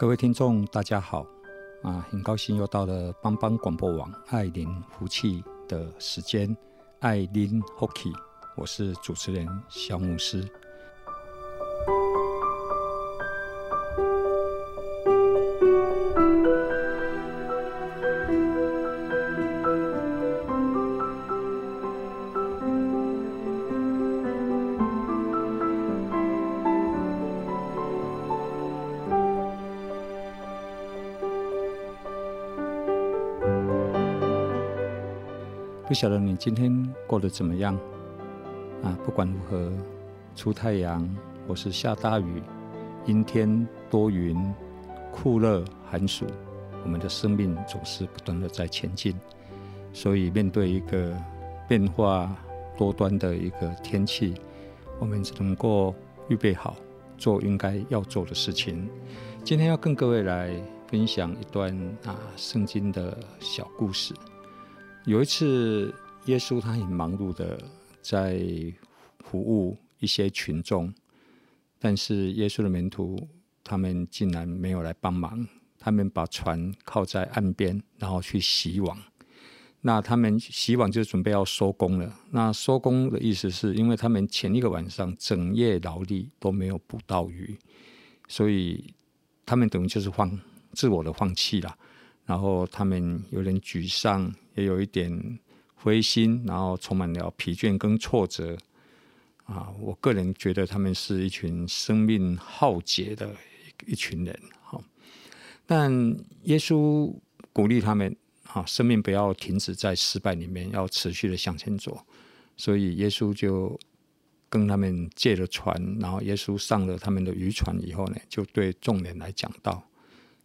各位听众，大家好，啊，很高兴又到了帮帮广播网爱林福气的时间，爱邻福气，我是主持人小牧师。不晓得你今天过得怎么样啊？不管如何，出太阳或是下大雨，阴天多云，酷热寒暑，我们的生命总是不断的在前进。所以，面对一个变化多端的一个天气，我们只能够预备好，做应该要做的事情。今天要跟各位来分享一段啊圣经的小故事。有一次，耶稣他很忙碌的在服务一些群众，但是耶稣的门徒他们竟然没有来帮忙，他们把船靠在岸边，然后去洗网。那他们洗网就准备要收工了。那收工的意思是因为他们前一个晚上整夜劳力都没有捕到鱼，所以他们等于就是放自我的放弃了。然后他们有点沮丧。也有一点灰心，然后充满了疲倦跟挫折啊！我个人觉得他们是一群生命浩劫的一群人。好，但耶稣鼓励他们啊，生命不要停止在失败里面，要持续的向前走。所以耶稣就跟他们借了船，然后耶稣上了他们的渔船以后呢，就对众人来讲道。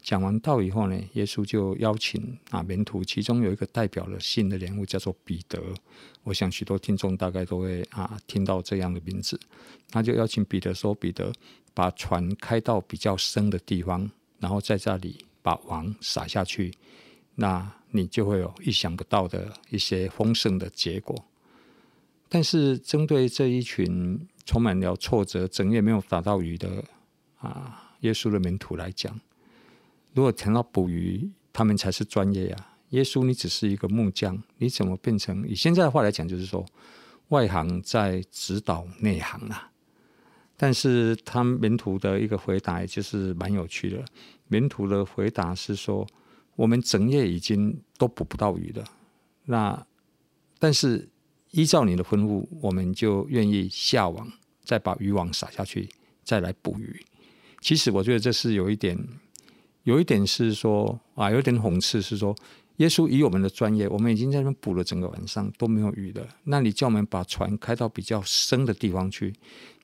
讲完道以后呢，耶稣就邀请啊门徒，其中有一个代表了信的人物叫做彼得。我想许多听众大概都会啊听到这样的名字。他就邀请彼得说：“彼得，把船开到比较深的地方，然后在这里把网撒下去，那你就会有意想不到的一些丰盛的结果。”但是针对这一群充满了挫折、整夜没有打到鱼的啊耶稣的门徒来讲，如果谈到捕鱼，他们才是专业呀、啊。耶稣，你只是一个木匠，你怎么变成？以现在的话来讲，就是说外行在指导内行啊。但是他们门徒的一个回答，也就是蛮有趣的。门徒的回答是说：我们整夜已经都捕不到鱼了，那但是依照你的吩咐，我们就愿意下网，再把渔网撒下去，再来捕鱼。其实我觉得这是有一点。有一点是说啊，有点讽刺是说，耶稣以我们的专业，我们已经在那边捕了整个晚上都没有鱼的，那你叫我们把船开到比较深的地方去，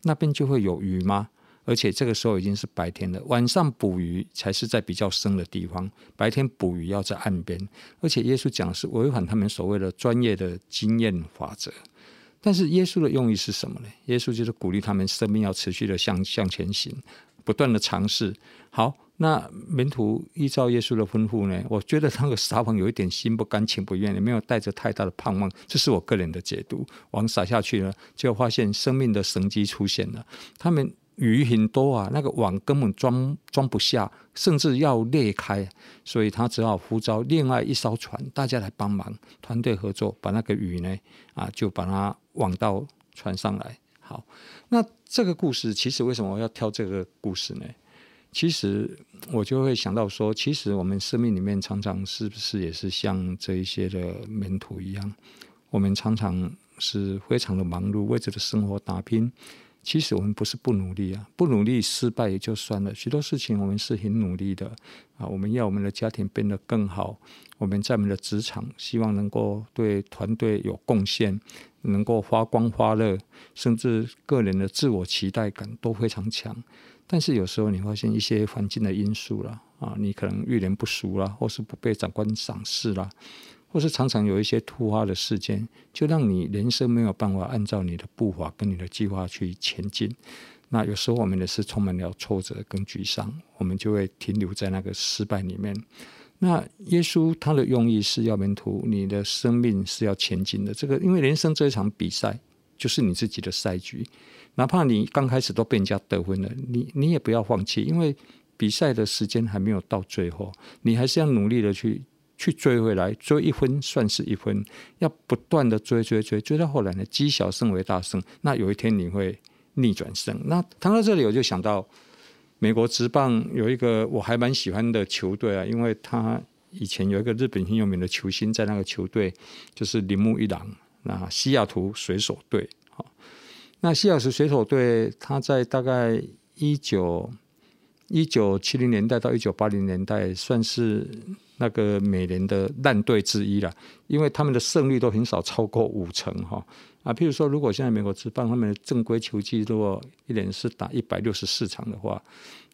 那边就会有鱼吗？而且这个时候已经是白天了，晚上捕鱼才是在比较深的地方，白天捕鱼要在岸边，而且耶稣讲是违反他们所谓的专业的经验法则。但是耶稣的用意是什么呢？耶稣就是鼓励他们生命要持续的向向前行，不断的尝试。好。那门徒依照耶稣的吩咐呢？我觉得那个撒网有一点心不甘情不愿，也没有带着太大的盼望，这是我个人的解读。网撒下去了，就发现生命的神迹出现了。他们鱼很多啊，那个网根本装装不下，甚至要裂开，所以他只好呼召另外一艘船，大家来帮忙，团队合作，把那个鱼呢啊，就把它网到船上来。好，那这个故事其实为什么我要挑这个故事呢？其实我就会想到说，其实我们生命里面常常是不是也是像这一些的门徒一样，我们常常是非常的忙碌，为着的生活打拼，其实我们不是不努力啊，不努力失败也就算了。许多事情我们是很努力的啊，我们要我们的家庭变得更好，我们在我们的职场希望能够对团队有贡献，能够发光发热，甚至个人的自我期待感都非常强。但是有时候你发现一些环境的因素了啊，你可能遇人不熟啦，或是不被长官赏识啦。或是常常有一些突发的事件，就让你人生没有办法按照你的步伐跟你的计划去前进。那有时候我们也是充满了挫折跟沮丧，我们就会停留在那个失败里面。那耶稣他的用意是要门徒，你的生命是要前进的。这个因为人生这一场比赛就是你自己的赛局，哪怕你刚开始都被人家得分了，你你也不要放弃，因为比赛的时间还没有到最后，你还是要努力的去。去追回来，追一分算是一分，要不断的追追追，追到后来呢，积小胜为大胜。那有一天你会逆转胜。那谈到这里，我就想到美国职棒有一个我还蛮喜欢的球队啊，因为他以前有一个日本很有名的球星在那个球队，就是铃木一郎，那西雅图水手队。好，那西雅图水手队他在大概一九一九七零年代到一九八零年代算是。那个美联的烂队之一了，因为他们的胜率都很少超过五成哈啊。譬如说，如果现在美国职棒他们的正规球季如果一年是打一百六十四场的话，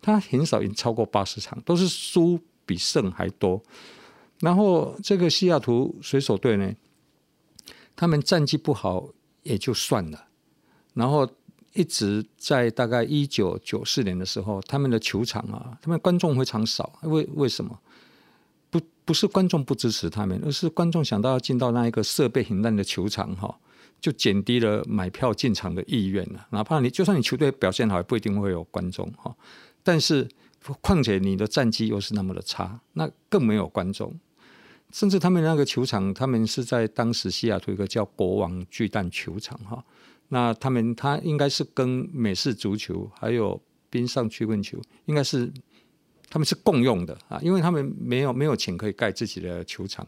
他很少赢超过八十场，都是输比胜还多。然后这个西雅图水手队呢，他们战绩不好也就算了，然后一直在大概一九九四年的时候，他们的球场啊，他们观众非常少，为为什么？不是观众不支持他们，而是观众想到要进到那一个设备很烂的球场哈，就减低了买票进场的意愿了。哪怕你就算你球队表现好，也不一定会有观众哈。但是况且你的战绩又是那么的差，那更没有观众。甚至他们那个球场，他们是在当时西雅图一个叫国王巨蛋球场哈。那他们他应该是跟美式足球还有冰上曲棍球应该是。他们是共用的啊，因为他们没有没有钱可以盖自己的球场。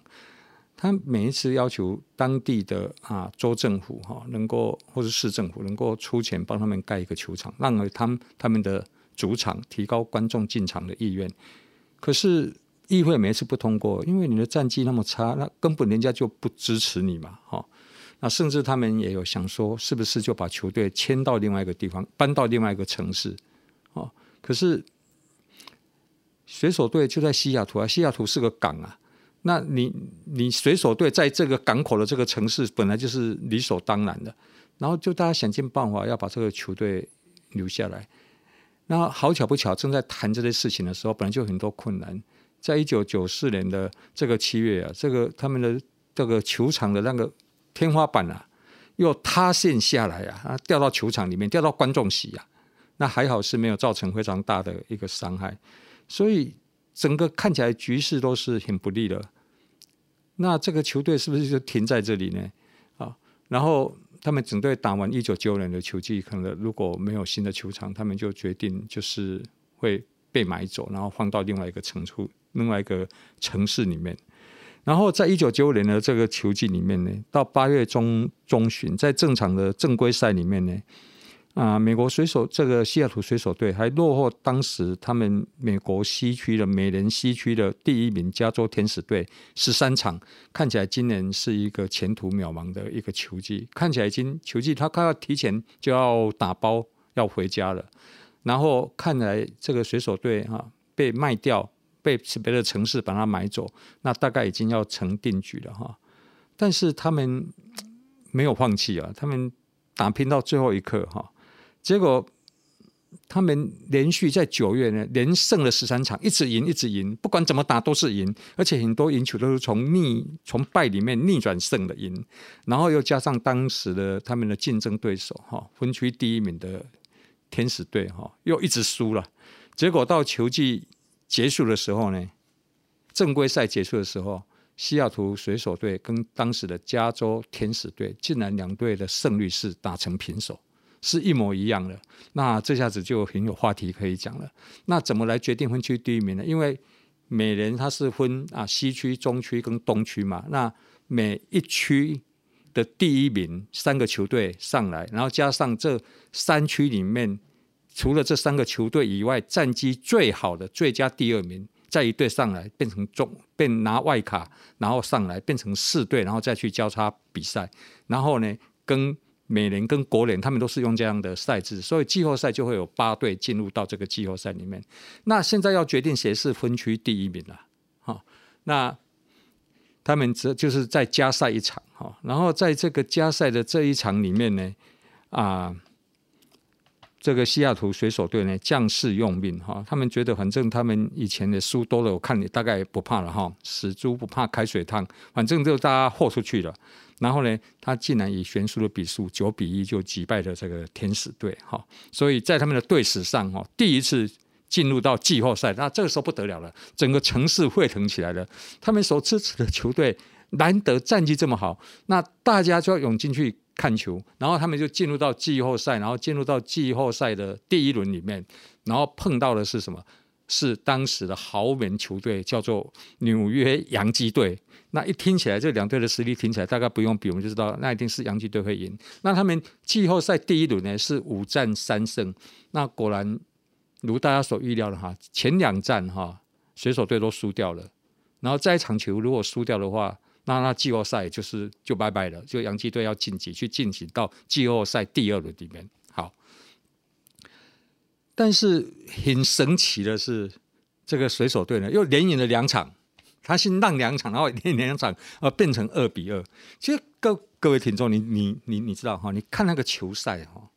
他每一次要求当地的啊州政府哈能够或是市政府能够出钱帮他们盖一个球场，让他们他们的主场提高观众进场的意愿。可是议会每一次不通过，因为你的战绩那么差，那根本人家就不支持你嘛哈。那甚至他们也有想说，是不是就把球队迁到另外一个地方，搬到另外一个城市？哦，可是。水手队就在西雅图啊，西雅图是个港啊。那你你水手队在这个港口的这个城市，本来就是理所当然的。然后就大家想尽办法要把这个球队留下来。那好巧不巧，正在谈这些事情的时候，本来就很多困难。在一九九四年的这个七月啊，这个他们的这个球场的那个天花板啊，又塌陷下来啊，啊掉到球场里面，掉到观众席啊。那还好是没有造成非常大的一个伤害。所以整个看起来局势都是很不利的，那这个球队是不是就停在这里呢？啊，然后他们整队打完一九九五年的球季，可能如果没有新的球场，他们就决定就是会被买走，然后放到另外一个城出另外一个城市里面。然后在一九九五年的这个球季里面呢，到八月中中旬，在正常的正规赛里面呢。啊，美国水手这个西雅图水手队还落后当时他们美国西区的美联西区的第一名加州天使队十三场，看起来今年是一个前途渺茫的一个球季，看起来已经球季他快要提前就要打包要回家了，然后看来这个水手队哈被卖掉，被别的城市把它买走，那大概已经要成定局了哈，但是他们没有放弃啊，他们打拼到最后一刻哈。结果他们连续在九月呢连胜了十三场，一直赢，一直赢，不管怎么打都是赢，而且很多赢球都是从逆从败里面逆转胜的赢，然后又加上当时的他们的竞争对手哈分区第一名的天使队哈又一直输了，结果到球季结束的时候呢，正规赛结束的时候，西雅图水手队跟当时的加州天使队竟然两队的胜率是打成平手。是一模一样的，那这下子就很有话题可以讲了。那怎么来决定分区第一名呢？因为美联它是分啊西区、中区跟东区嘛。那每一区的第一名，三个球队上来，然后加上这三区里面除了这三个球队以外，战绩最好的最佳第二名，再一队上来变成中，变拿外卡，然后上来变成四队，然后再去交叉比赛，然后呢，跟美联跟国联他们都是用这样的赛制，所以季后赛就会有八队进入到这个季后赛里面。那现在要决定谁是分区第一名了，好，那。他们只就是在加赛一场哈，然后在这个加赛的这一场里面呢，啊，这个西雅图水手队呢将士用命哈，他们觉得反正他们以前的输多了，我看你大概不怕了哈，死猪不怕开水烫，反正就大家豁出去了。然后呢，他竟然以悬殊的比数九比一就击败了这个天使队哈，所以在他们的队史上哈，第一次。进入到季后赛，那这个时候不得了了，整个城市沸腾起来了。他们所支持的球队难得战绩这么好，那大家就要涌进去看球，然后他们就进入到季后赛，然后进入到季后赛的第一轮里面，然后碰到的是什么？是当时的豪门球队，叫做纽约洋基队。那一听起来，这两队的实力听起来大概不用比，我们就知道那一定是洋基队会赢。那他们季后赛第一轮呢是五战三胜，那果然。如大家所预料的哈，前两战哈水手队都输掉了，然后这一场球如果输掉的话，那那季后赛就是就拜拜了，就洋基队要晋级去进行到季后赛第二轮里面。但是很神奇的是，这个水手队呢又连赢了两场，他先让两场，然后连赢两场，呃，变成二比二。其实各各位听众，你你你你知道哈？你看那个球赛哈。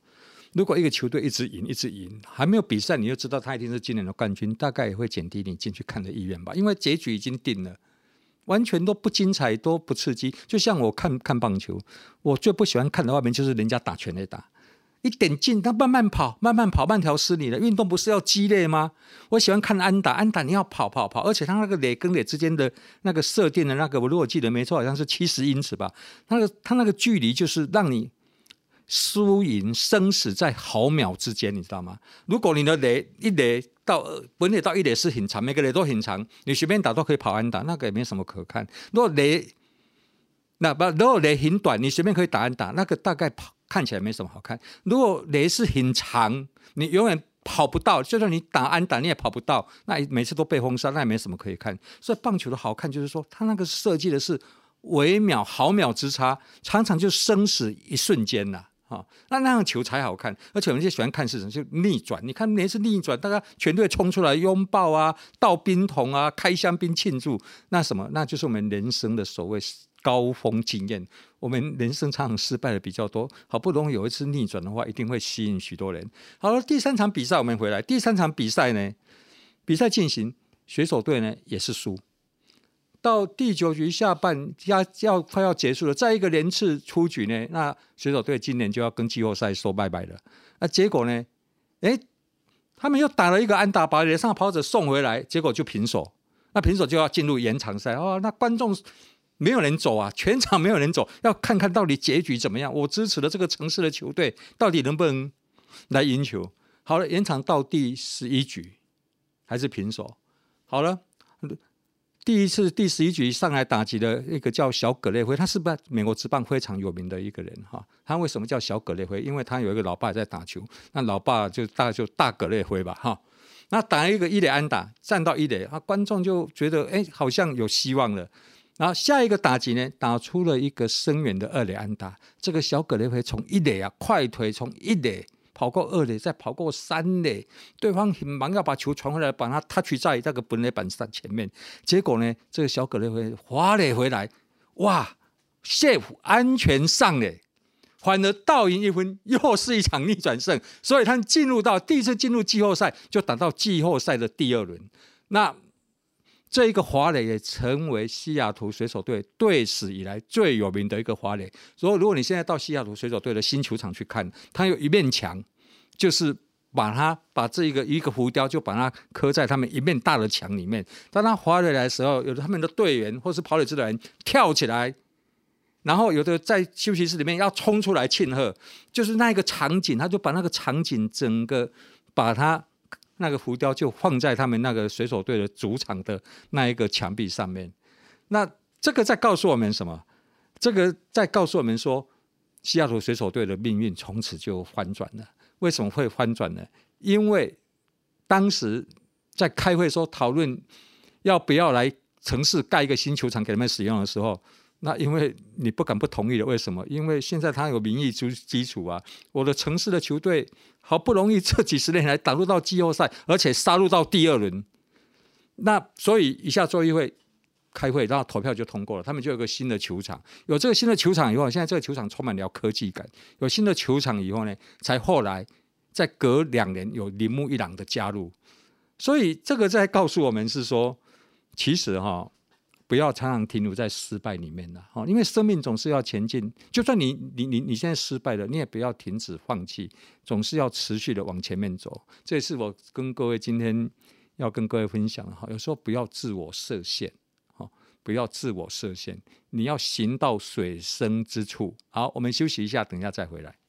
如果一个球队一直赢，一直赢，还没有比赛，你就知道他一定是今年的冠军，大概也会减低你进去看的意愿吧。因为结局已经定了，完全都不精彩，都不刺激。就像我看看棒球，我最不喜欢看的外面就是人家打全垒打，一点劲，他慢慢跑，慢慢跑，慢条斯理的运动不是要激烈吗？我喜欢看安打，安打你要跑跑跑，而且他那个垒跟垒之间的那个设定的那个，我如果记得没错，好像是七十英尺吧。那个他那个距离就是让你。输赢生死在毫秒之间，你知道吗？如果你的垒一垒到本垒到一垒是很长，每个垒都很长，你随便打都可以跑安打，那个也没什么可看。如果垒那不，如果垒很短，你随便可以打安打，那个大概跑看起来没什么好看。如果垒是很长，你永远跑不到，就算你打安打你也跑不到，那每次都被封杀，那也没什么可以看。所以棒球的好看就是说，它那个设计的是微秒毫秒之差，常常就生死一瞬间呐。啊，那那样球才好看，而且我们就喜欢看是什么，就逆转。你看每次逆转，大家全队冲出来拥抱啊，倒冰桶啊，开香槟庆祝，那什么，那就是我们人生的所谓高峰经验。我们人生常常失败的比较多，好不容易有一次逆转的话，一定会吸引许多人。好了，第三场比赛我们回来，第三场比赛呢，比赛进行，水手队呢也是输。到第九局下半要要快要结束了，再一个连次出局呢，那水手队今年就要跟季后赛说拜拜了。那结果呢？哎，他们又打了一个安打，把垒上跑者送回来，结果就平手。那平手就要进入延长赛哦。那观众没有人走啊，全场没有人走，要看看到底结局怎么样。我支持的这个城市的球队到底能不能来赢球？好了，延长到第十一局还是平手。好了。第一次第十一局上来打击的一个叫小葛雷辉，他是不是美国职棒非常有名的一个人哈？他为什么叫小葛雷辉？因为他有一个老爸在打球，那老爸就大概就大葛雷辉吧哈。那打一个一垒安打，站到一垒，啊，观众就觉得哎，好像有希望了。然后下一个打击呢，打出了一个深远的二垒安打，这个小葛雷辉从一垒啊快腿从一垒。跑过二垒，再跑过三垒，对方很忙要把球传回来，把他 touch 在那个本垒板上前面。结果呢，这个小葛雷辉滑垒回来，哇，safe 安全上垒，反而倒赢一分，又是一场逆转胜。所以他进入到第一次进入季后赛，就打到季后赛的第二轮。那这一个滑垒也成为西雅图水手队队史以来最有名的一个滑垒。所以，如果你现在到西雅图水手队的新球场去看，它有一面墙，就是把它把这一个一个浮雕，就把它刻在他们一面大的墙里面。当他滑垒来的时候，有的他们的队员或是跑垒支的人跳起来，然后有的在休息室里面要冲出来庆贺，就是那一个场景，他就把那个场景整个把它。那个浮雕就放在他们那个水手队的主场的那一个墙壁上面。那这个在告诉我们什么？这个在告诉我们说，西雅图水手队的命运从此就翻转了。为什么会翻转呢？因为当时在开会说讨论要不要来城市盖一个新球场给他们使用的时候，那因为你不敢不同意的，为什么？因为现在他有民意基基础啊。我的城市的球队好不容易这几十年来打入到季后赛，而且杀入到第二轮，那所以一下州议会开会，然后投票就通过了，他们就有个新的球场。有这个新的球场以后，现在这个球场充满了科技感。有新的球场以后呢，才后来再隔两年有铃木一朗的加入。所以这个在告诉我们是说，其实哈。不要常常停留在失败里面了，哈，因为生命总是要前进。就算你你你你现在失败了，你也不要停止放弃，总是要持续的往前面走。这也是我跟各位今天要跟各位分享的哈。有时候不要自我设限，哈，不要自我设限，你要行到水深之处。好，我们休息一下，等一下再回来。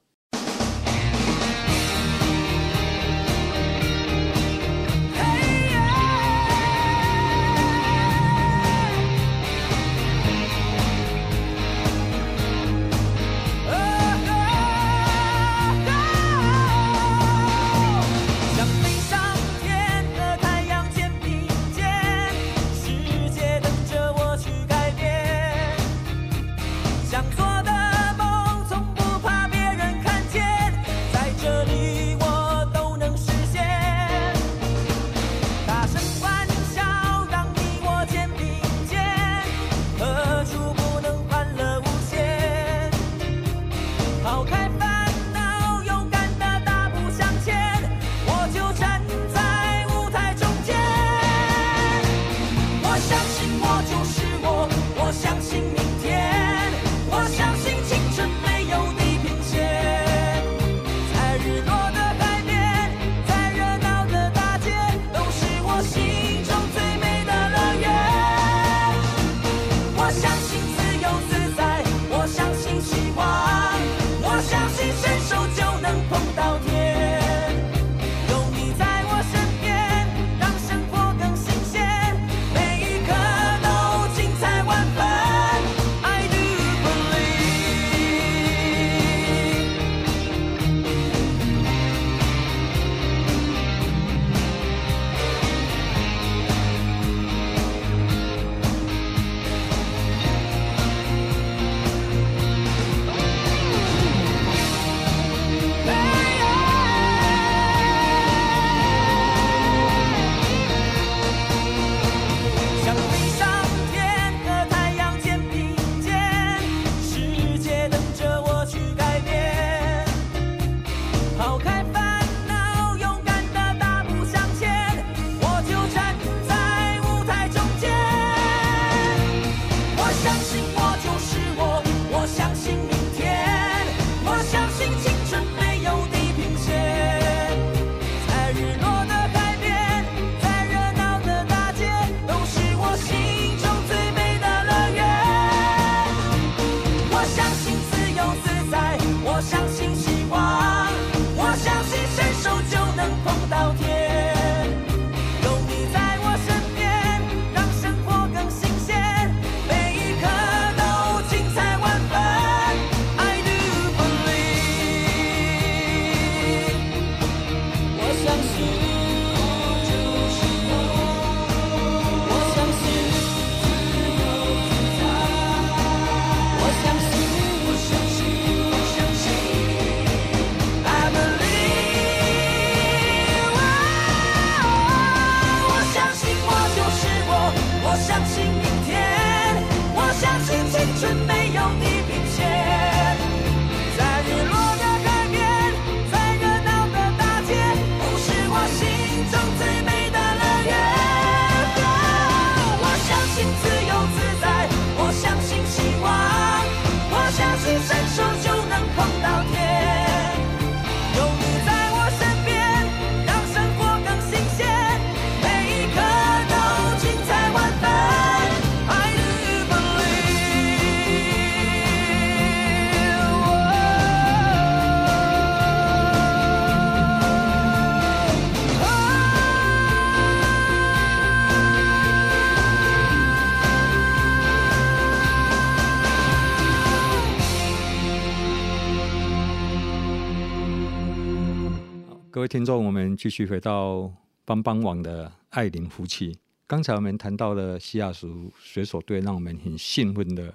听众，我们继续回到帮帮网的爱邻福气。刚才我们谈到了西雅图水手队，让我们很兴奋的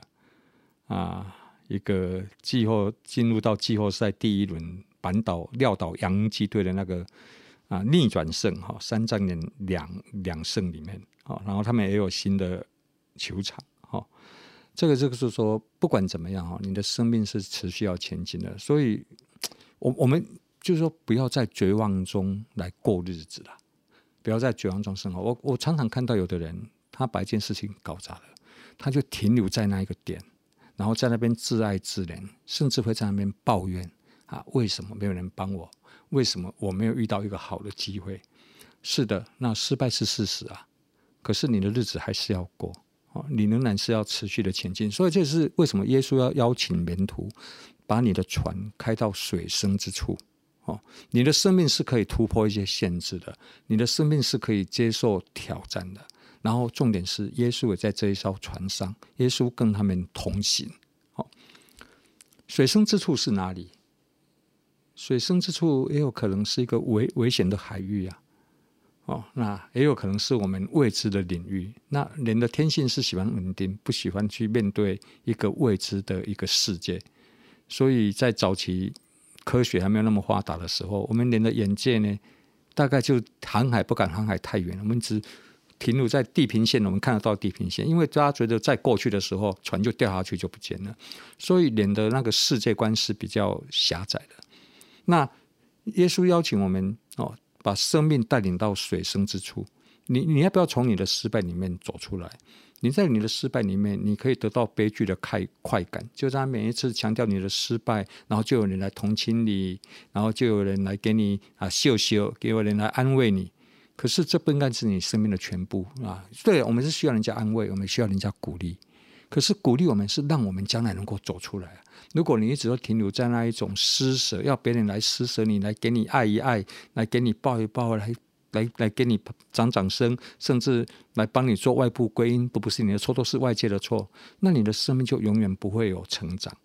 啊，一个季后进入到季后赛第一轮，扳倒撂倒洋基队的那个啊逆转胜哈，三战连两两胜里面啊，然后他们也有新的球场哈。这个这个是说，不管怎么样哈，你的生命是持续要前进的，所以我我们。就是说，不要在绝望中来过日子了，不要在绝望中生活。我我常常看到有的人，他把一件事情搞砸了，他就停留在那一个点，然后在那边自哀自怜，甚至会在那边抱怨啊，为什么没有人帮我？为什么我没有遇到一个好的机会？是的，那失败是事实啊，可是你的日子还是要过，你仍然是要持续的前进。所以这是为什么耶稣要邀请门徒，把你的船开到水深之处。哦，你的生命是可以突破一些限制的，你的生命是可以接受挑战的。然后重点是，耶稣也在这一艘船上，耶稣跟他们同行。哦，水深之处是哪里？水深之处也有可能是一个危危险的海域啊。哦，那也有可能是我们未知的领域。那人的天性是喜欢稳定，不喜欢去面对一个未知的一个世界。所以在早期。科学还没有那么发达的时候，我们连的眼界呢，大概就航海不敢航海太远，我们只停留在地平线，我们看得到地平线，因为大家觉得在过去的时候，船就掉下去就不见了，所以连的那个世界观是比较狭窄的。那耶稣邀请我们哦，把生命带领到水深之处，你你要不要从你的失败里面走出来？你在你的失败里面，你可以得到悲剧的快快感。就在每一次强调你的失败，然后就有人来同情你，然后就有人来给你啊秀秀，给有人来安慰你。可是这不应该是你生命的全部啊！对，我们是需要人家安慰，我们需要人家鼓励。可是鼓励我们是让我们将来能够走出来。如果你一直都停留在那一种施舍，要别人来施舍你，来给你爱一爱，来给你抱一抱，来。来来给你掌掌声，甚至来帮你做外部归因，都不是你的错，都是外界的错。那你的生命就永远不会有成长。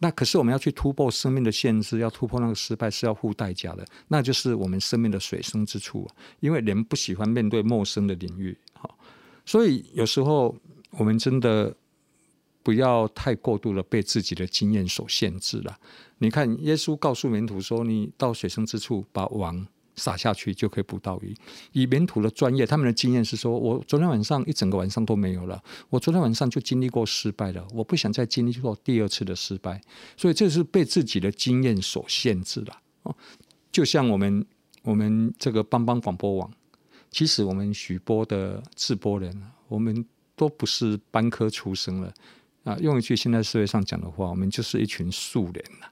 那可是我们要去突破生命的限制，要突破那个失败是要付代价的，那就是我们生命的水深之处。因为人不喜欢面对陌生的领域，好，所以有时候我们真的不要太过度的被自己的经验所限制了。你看，耶稣告诉门徒说：“你到水深之处，把网。”撒下去就可以捕到鱼。以门徒的专业，他们的经验是说：我昨天晚上一整个晚上都没有了。我昨天晚上就经历过失败了，我不想再经历过第二次的失败。所以这是被自己的经验所限制了。哦，就像我们我们这个帮帮广播网，其实我们许多的制播人，我们都不是班科出身了啊。用一句现在社会上讲的话，我们就是一群素人了。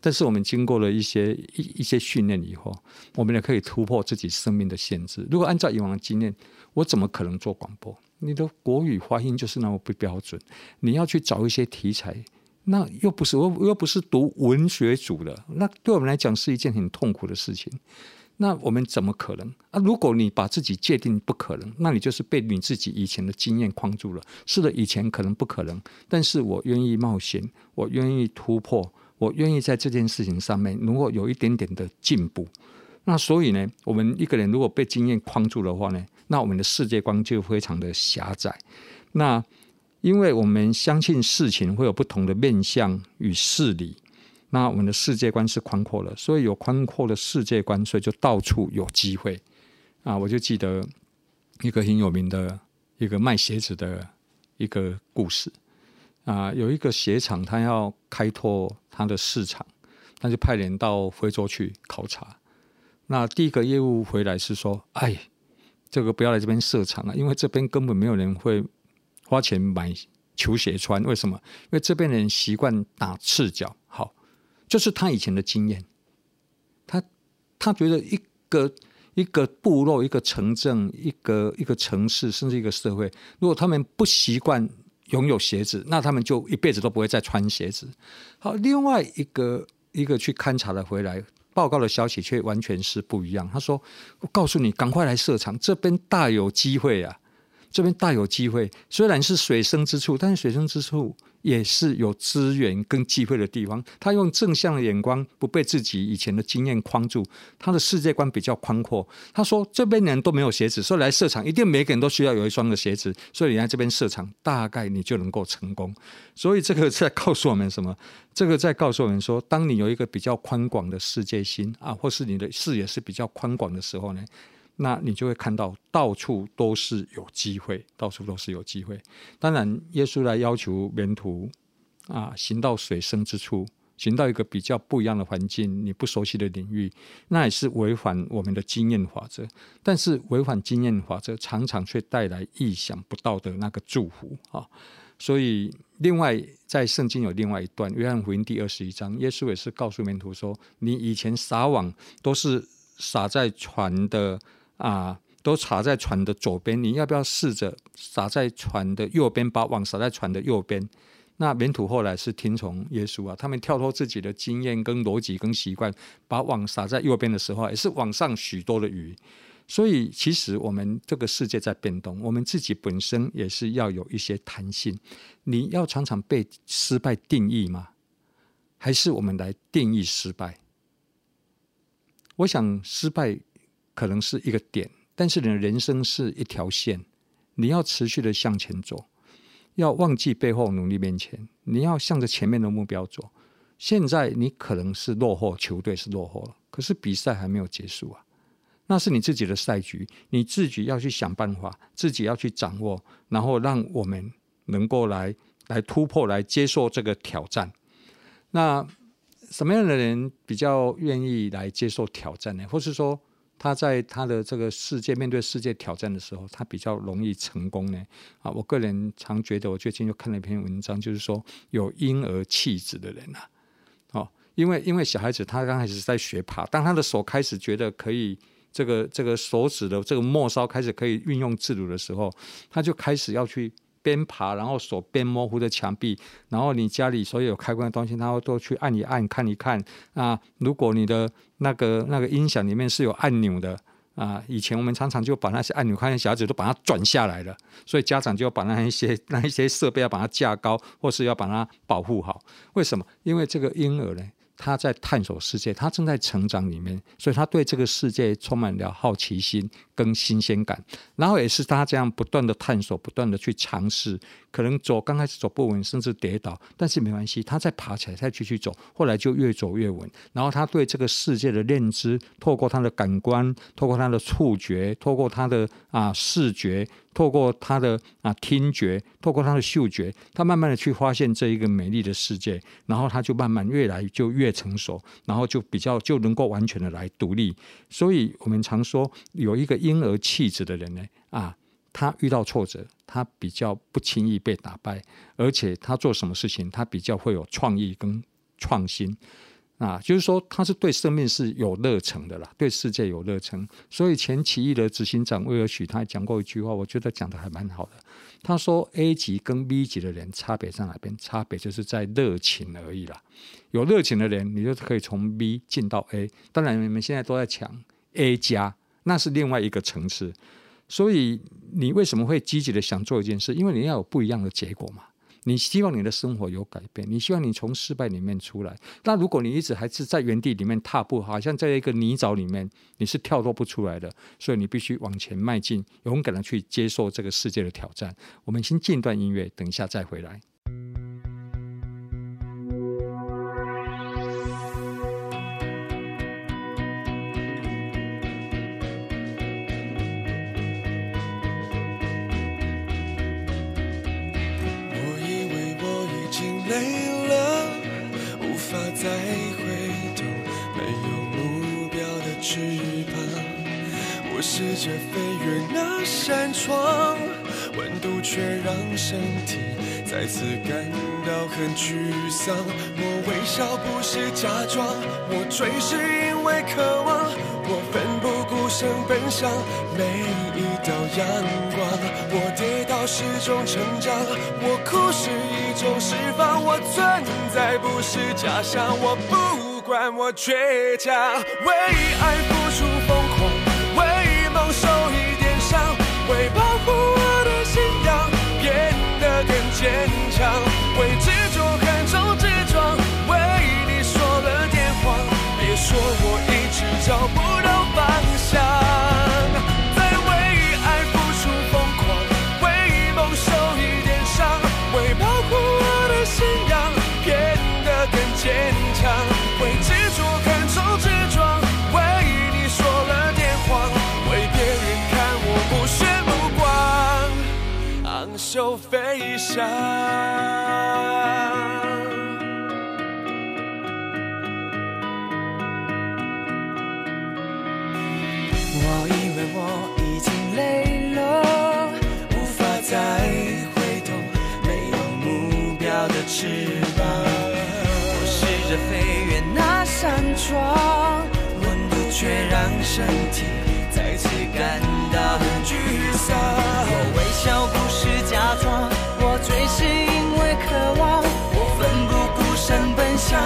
但是我们经过了一些一一些训练以后，我们也可以突破自己生命的限制。如果按照以往的经验，我怎么可能做广播？你的国语发音就是那么不标准，你要去找一些题材，那又不是我又不是读文学组的，那对我们来讲是一件很痛苦的事情。那我们怎么可能啊？如果你把自己界定不可能，那你就是被你自己以前的经验框住了。是的，以前可能不可能，但是我愿意冒险，我愿意突破。我愿意在这件事情上面，如果有一点点的进步，那所以呢，我们一个人如果被经验框住的话呢，那我们的世界观就非常的狭窄。那因为我们相信事情会有不同的面向与事理，那我们的世界观是宽阔的，所以有宽阔的世界观，所以就到处有机会。啊，我就记得一个很有名的一个卖鞋子的一个故事。啊，有一个鞋厂，他要开拓他的市场，他就派人到非洲去考察。那第一个业务回来是说：“哎，这个不要来这边设厂啊，因为这边根本没有人会花钱买球鞋穿。为什么？因为这边人习惯打赤脚。好，就是他以前的经验。他他觉得一个一个部落、一个城镇、一个一个城市，甚至一个社会，如果他们不习惯。拥有鞋子，那他们就一辈子都不会再穿鞋子。好，另外一个一个去勘察了回来报告的消息却完全是不一样。他说：“我告诉你，赶快来设厂，这边大有机会啊！”这边大有机会。虽然是水深之处，但是水深之处也是有资源跟机会的地方。他用正向的眼光，不被自己以前的经验框住，他的世界观比较宽阔。他说：“这边人都没有鞋子，所以来设厂一定每个人都需要有一双的鞋子，所以你在这边设厂，大概你就能够成功。”所以这个在告诉我们什么？这个在告诉我们说，当你有一个比较宽广的世界心啊，或是你的视野是比较宽广的时候呢，那你就会看到到处都是有机会，到处都是有机会。当然，耶稣来要求门徒啊，行到水深之处，行到一个比较不一样的环境，你不熟悉的领域，那也是违反我们的经验法则。但是违反经验法则，常常却带来意想不到的那个祝福啊。所以，另外在圣经有另外一段，约翰福音第二十一章，耶稣也是告诉门徒说：“你以前撒网都是撒在船的啊，都撒在船的左边，你要不要试着撒在船的右边，把网撒在船的右边？”那门徒后来是听从耶稣啊，他们跳脱自己的经验、跟逻辑、跟习惯，把网撒在右边的时候，也是网上许多的鱼。所以，其实我们这个世界在变动，我们自己本身也是要有一些弹性。你要常常被失败定义吗？还是我们来定义失败？我想，失败可能是一个点，但是你的人生是一条线，你要持续的向前走，要忘记背后，努力面前，你要向着前面的目标走。现在你可能是落后，球队是落后了，可是比赛还没有结束啊。那是你自己的赛局，你自己要去想办法，自己要去掌握，然后让我们能够来来突破，来接受这个挑战。那什么样的人比较愿意来接受挑战呢？或是说他在他的这个世界面对世界挑战的时候，他比较容易成功呢？啊，我个人常觉得，我最近又看了一篇文章，就是说有婴儿气质的人啊，哦，因为因为小孩子他刚开始在学爬，当他的手开始觉得可以。这个这个手指的这个末梢开始可以运用自如的时候，他就开始要去边爬，然后手边模糊的墙壁，然后你家里所有有开关的东西，他会都去按一按，看一看啊。如果你的那个那个音响里面是有按钮的啊，以前我们常常就把那些按钮，看见小孩子都把它转下来了，所以家长就要把那一些那一些设备要把它架高，或是要把它保护好。为什么？因为这个婴儿呢。他在探索世界，他正在成长里面，所以他对这个世界充满了好奇心跟新鲜感。然后也是他这样不断的探索，不断的去尝试，可能走刚开始走不稳，甚至跌倒，但是没关系，他再爬起来，再继续走，后来就越走越稳。然后他对这个世界的认知，透过他的感官，透过他的触觉，透过他的啊视觉。透过他的啊听觉，透过他的嗅觉，他慢慢的去发现这一个美丽的世界，然后他就慢慢越来就越成熟，然后就比较就能够完全的来独立。所以我们常说有一个婴儿气质的人呢，啊，他遇到挫折，他比较不轻易被打败，而且他做什么事情，他比较会有创意跟创新。啊，就是说他是对生命是有热忱的啦，对世界有热忱。所以前起义的执行长威尔许他讲过一句话，我觉得讲的还蛮好的。他说 A 级跟 B 级的人差别在哪边？差别就是在热情而已啦。有热情的人，你就可以从 B 进到 A。当然你们现在都在抢 A 加，那是另外一个层次。所以你为什么会积极的想做一件事？因为你要有不一样的结果嘛。你希望你的生活有改变，你希望你从失败里面出来。那如果你一直还是在原地里面踏步，好像在一个泥沼里面，你是跳脱不出来的。所以你必须往前迈进，勇敢的去接受这个世界的挑战。我们先进段音乐，等一下再回来。累了，无法再回头，没有目标的翅膀，我试着飞越那扇窗，温度却让身体再次感到很沮丧。我微笑不是假装，我追是因为渴望。我奋不顾身奔向每一道阳光，我跌倒是种成长，我哭是一种释放，我存在不是假象，我不管我倔强，为爱付出疯狂，为梦受一点伤，为保护我的信仰变得更坚强，为执着。横冲直撞，为你说了点谎，别说我。袖飞翔。我以为我已经累了，无法再回头，没有目标的翅膀。我试着飞越那扇窗，温度却让身体再次感到很沮丧。我微笑，我追是因为渴望，我奋不顾身奔向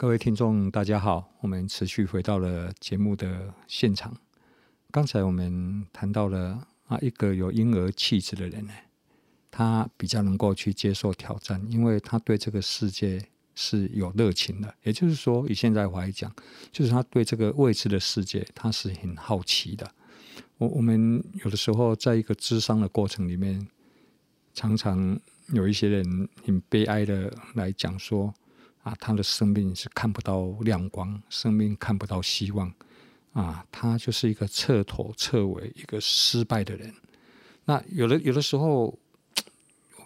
各位听众，大家好，我们持续回到了节目的现场。刚才我们谈到了啊，一个有婴儿气质的人呢，他比较能够去接受挑战，因为他对这个世界是有热情的。也就是说，以现在话来讲，就是他对这个未知的世界，他是很好奇的。我我们有的时候在一个智商的过程里面，常常有一些人很悲哀的来讲说。啊，他的生命是看不到亮光，生命看不到希望，啊，他就是一个彻头彻尾一个失败的人。那有的有的时候，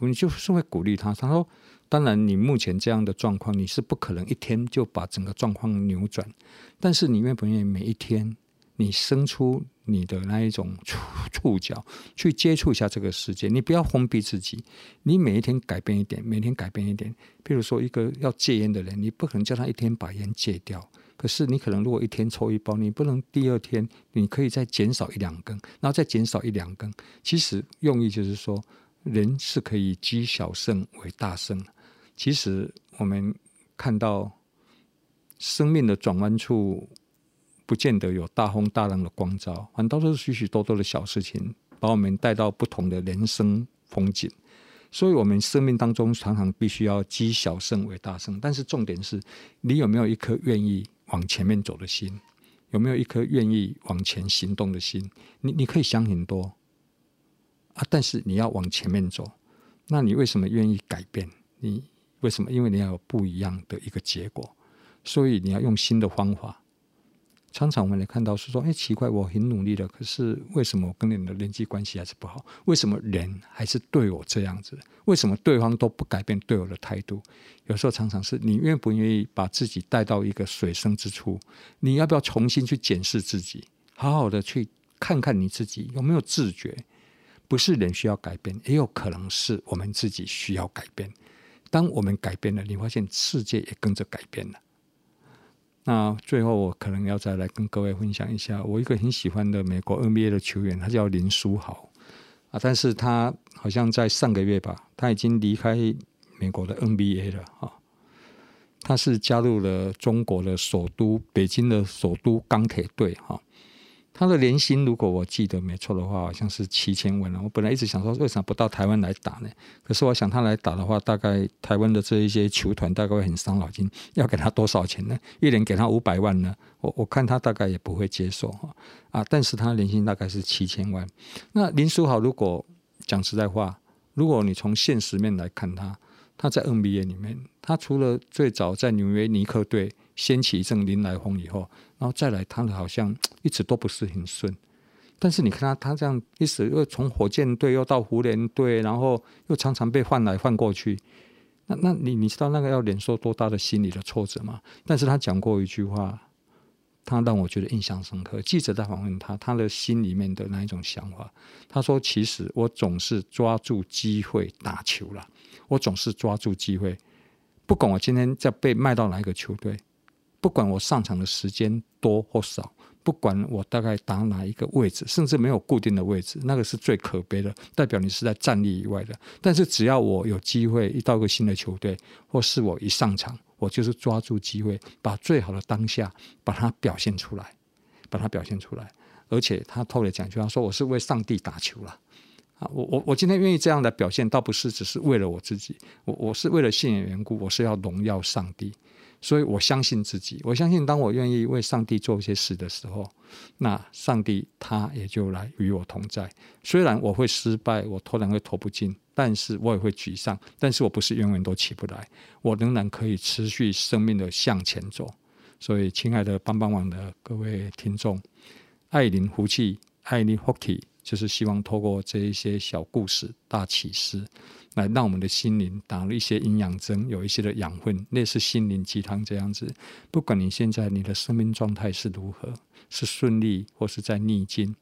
我们就是会鼓励他。他说：“当然，你目前这样的状况，你是不可能一天就把整个状况扭转，但是你愿不愿意每一天，你伸出？”你的那一种触触角去接触一下这个世界，你不要封闭自己，你每一天改变一点，每天改变一点。譬如说，一个要戒烟的人，你不可能叫他一天把烟戒掉，可是你可能如果一天抽一包，你不能第二天你可以再减少一两根，然后再减少一两根。其实用意就是说，人是可以积小胜为大胜。其实我们看到生命的转弯处。不见得有大风大浪的光照，反倒是许许多多的小事情，把我们带到不同的人生风景。所以，我们生命当中常常必须要积小胜为大胜。但是，重点是你有没有一颗愿意往前面走的心，有没有一颗愿意往前行动的心？你你可以想很多啊，但是你要往前面走。那你为什么愿意改变？你为什么？因为你要有不一样的一个结果，所以你要用新的方法。常常我们来看到是说，哎，奇怪，我很努力的，可是为什么我跟你的人际关系还是不好？为什么人还是对我这样子？为什么对方都不改变对我的态度？有时候常常是你愿不愿意把自己带到一个水深之处？你要不要重新去检视自己？好好的去看看你自己有没有自觉？不是人需要改变，也有可能是我们自己需要改变。当我们改变了，你发现世界也跟着改变了。那最后，我可能要再来跟各位分享一下，我一个很喜欢的美国 NBA 的球员，他叫林书豪啊，但是他好像在上个月吧，他已经离开美国的 NBA 了啊。他是加入了中国的首都北京的首都钢铁队哈。他的年薪如果我记得没错的话，好像是七千万了。我本来一直想说，为什么不到台湾来打呢？可是我想他来打的话，大概台湾的这一些球团大概会很伤脑筋，要给他多少钱呢？一年给他五百万呢？我我看他大概也不会接受哈啊。但是他年薪大概是七千万。那林书豪如果讲实在话，如果你从现实面来看他，他在 NBA 里面，他除了最早在纽约尼克队。掀起一阵林来风以后，然后再来，他的好像一直都不是很顺。但是你看他，他这样一直又从火箭队又到湖人队，然后又常常被换来换过去。那那你你知道那个要忍受多大的心理的挫折吗？但是他讲过一句话，他让我觉得印象深刻。记者在访问他，他的心里面的那一种想法，他说：“其实我总是抓住机会打球了，我总是抓住机会，不管我今天在被卖到哪一个球队。”不管我上场的时间多或少，不管我大概打哪一个位置，甚至没有固定的位置，那个是最可悲的，代表你是在战力以外的。但是只要我有机会一到一个新的球队，或是我一上场，我就是抓住机会，把最好的当下把它表现出来，把它表现出来。而且他透了讲句话说：“我是为上帝打球了。”啊，我我我今天愿意这样的表现，倒不是只是为了我自己，我我是为了信仰缘故，我是要荣耀上帝。所以我相信自己，我相信当我愿意为上帝做一些事的时候，那上帝他也就来与我同在。虽然我会失败，我突然会投不进，但是我也会沮丧，但是我不是永远都起不来，我仍然可以持续生命的向前走。所以，亲爱的帮帮网的各位听众，爱邻福气，爱邻福气，就是希望透过这一些小故事、大启示。来让我们的心灵打了一些营养针，有一些的养分，类似心灵鸡汤这样子。不管你现在你的生命状态是如何，是顺利或是在逆境，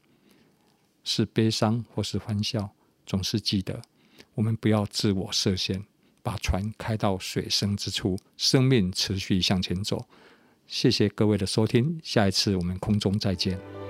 是悲伤或是欢笑，总是记得，我们不要自我设限，把船开到水深之处，生命持续向前走。谢谢各位的收听，下一次我们空中再见。